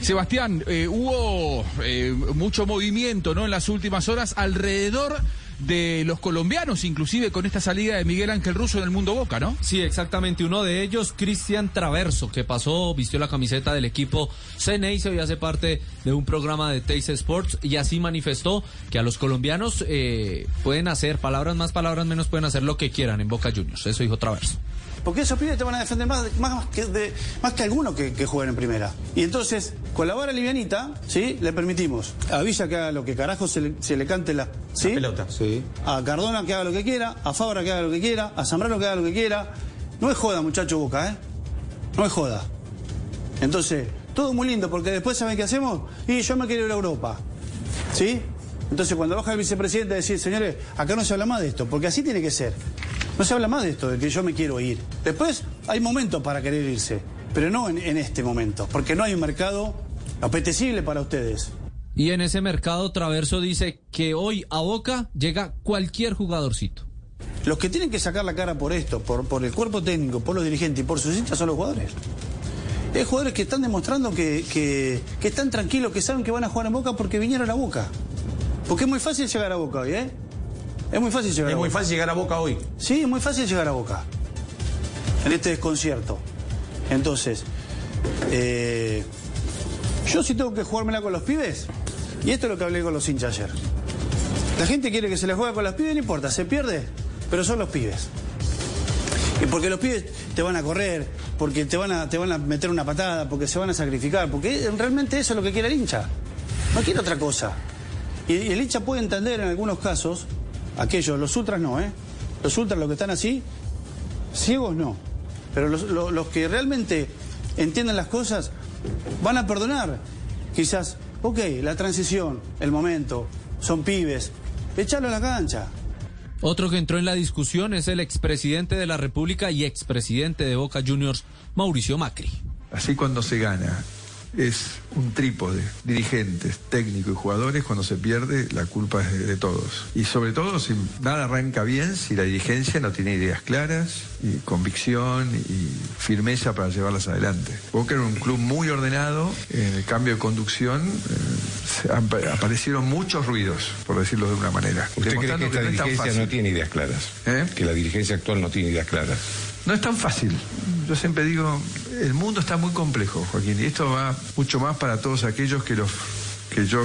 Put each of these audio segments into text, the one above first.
Sebastián, eh, hubo eh, mucho movimiento ¿no? en las últimas horas alrededor de los colombianos, inclusive con esta salida de Miguel Ángel Russo en el mundo Boca, ¿no? Sí, exactamente. Uno de ellos, Cristian Traverso, que pasó, vistió la camiseta del equipo Ceneice y hace parte de un programa de Teis Sports y así manifestó que a los colombianos eh, pueden hacer, palabras más, palabras menos, pueden hacer lo que quieran en Boca Juniors. Eso dijo Traverso. Porque esos pibes te van a defender más, más, que, de, más que algunos que, que jueguen en primera. Y entonces, con la vara livianita, ¿sí? Le permitimos a Villa que haga lo que carajo se le, se le cante la, ¿sí? pelota. Sí. A Cardona que haga lo que quiera, a Fabra que haga lo que quiera, a Zambrano que haga lo que quiera. No es joda, muchacho Boca, ¿eh? No es joda. Entonces, todo muy lindo, porque después, ¿saben qué hacemos? Y yo me quiero ir a Europa. ¿Sí? Entonces, cuando baja el vicepresidente a decir, señores, acá no se habla más de esto, porque así tiene que ser. No se habla más de esto, de que yo me quiero ir. Después hay momentos para querer irse, pero no en, en este momento, porque no hay un mercado apetecible para ustedes. Y en ese mercado, Traverso dice que hoy a Boca llega cualquier jugadorcito. Los que tienen que sacar la cara por esto, por, por el cuerpo técnico, por los dirigentes y por sus hinchas son los jugadores. Hay jugadores que están demostrando que, que, que están tranquilos, que saben que van a jugar en Boca porque vinieron a Boca. Porque es muy fácil llegar a Boca hoy, ¿eh? Es muy fácil llegar Es a muy Boca. fácil llegar a Boca hoy. Sí, es muy fácil llegar a Boca. En este desconcierto. Entonces, eh, yo sí tengo que jugármela con los pibes. Y esto es lo que hablé con los hinchas ayer. La gente quiere que se la juegue con los pibes, no importa, se pierde, pero son los pibes. Y porque los pibes te van a correr, porque te van a, te van a meter una patada, porque se van a sacrificar, porque realmente eso es lo que quiere el hincha. No quiere otra cosa. Y, y el hincha puede entender en algunos casos, aquellos, los ultras no, ¿eh? Los ultras, los que están así, ciegos no. Pero los, lo- los que realmente entienden las cosas van a perdonar. Quizás, ok, la transición, el momento, son pibes, echarlo a la cancha. Otro que entró en la discusión es el expresidente de la República y expresidente de Boca Juniors, Mauricio Macri. Así cuando se gana es un trípode, dirigentes, técnicos y jugadores, cuando se pierde la culpa es de, de todos. Y sobre todo si nada arranca bien, si la dirigencia no tiene ideas claras y convicción y firmeza para llevarlas adelante. Boca era un club muy ordenado, en el cambio de conducción eh, aparecieron muchos ruidos, por decirlo de una manera. ¿Usted cree que esta no dirigencia no tiene ideas claras? ¿Eh? Que la dirigencia actual no tiene ideas claras. No es tan fácil. Yo siempre digo, el mundo está muy complejo, Joaquín, y esto va mucho más para todos aquellos que los que yo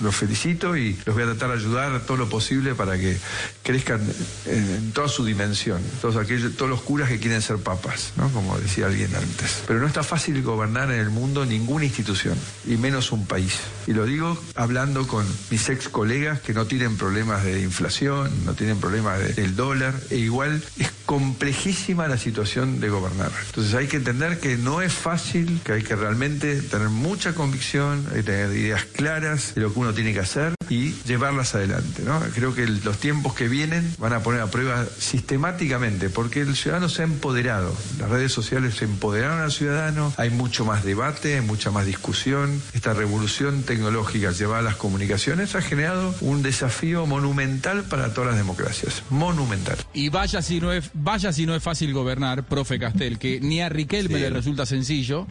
los felicito y los voy a tratar de ayudar todo lo posible para que crezcan en, toda su dimensión. Todos aquellos, todos los curas que quieren ser papas, ¿no? Como decía alguien antes. Pero no está fácil gobernar en el mundo ninguna institución, y menos un país. Y lo digo hablando con mis ex colegas que no tienen problemas de inflación, no tienen problemas de- del dólar, e igual es complejísima la situación de gobernar. Entonces hay que entender que no es fácil, que hay que realmente tener mucha convicción, hay que tener ideas claras de lo que uno tiene que hacer y llevarlas adelante. ¿no? Creo que el- los tiempos que vienen van a poner a prueba sistemáticamente, porque el ciudadano se ha empoderado, las redes sociales se empoderaron al ciudadano, hay mucho más debate, hay mucha más discusión, esta revolución tecnológica llevada a las comunicaciones ha generado un desafío monumental para todas las democracias, monumental. Y vaya si no es, vaya si no es fácil gobernar, profe Castel, que ni a Riquelme le resulta sencillo.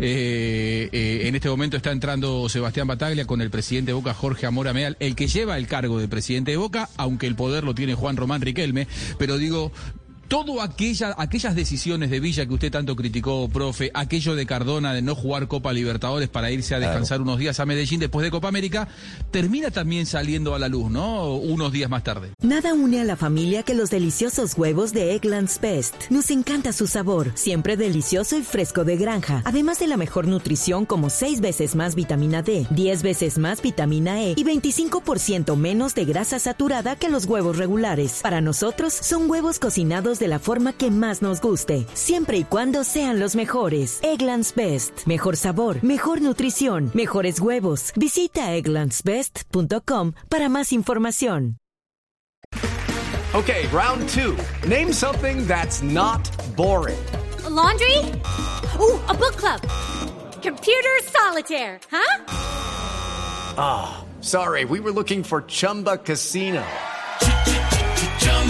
Eh, eh, en este momento está entrando Sebastián Bataglia con el presidente de Boca, Jorge Amora El que lleva el cargo de presidente de Boca, aunque el poder lo tiene Juan Román Riquelme. Pero digo, todo aquella, aquellas decisiones de Villa que usted tanto criticó, profe, aquello de Cardona de no jugar Copa Libertadores para irse a descansar unos días a Medellín después de Copa América, termina también saliendo a la luz, ¿no? Unos días más tarde. Nada une a la familia que los deliciosos huevos de Eggland's Best. Nos encanta su sabor, siempre delicioso y fresco de granja, además de la mejor nutrición como 6 veces más vitamina D, 10 veces más vitamina E y 25% menos de grasa saturada que los huevos regulares. Para nosotros son huevos cocinados productos de la forma que más nos guste, siempre y cuando sean los mejores. Eggland's Best. Mejor sabor, mejor nutrición, mejores huevos. Visita egglandsbest.com para más información. Okay, round two. Name something that's not boring. A laundry? Ooh, a book club. Computer solitaire, huh? Ah, oh, sorry, we were looking for Chumba Casino.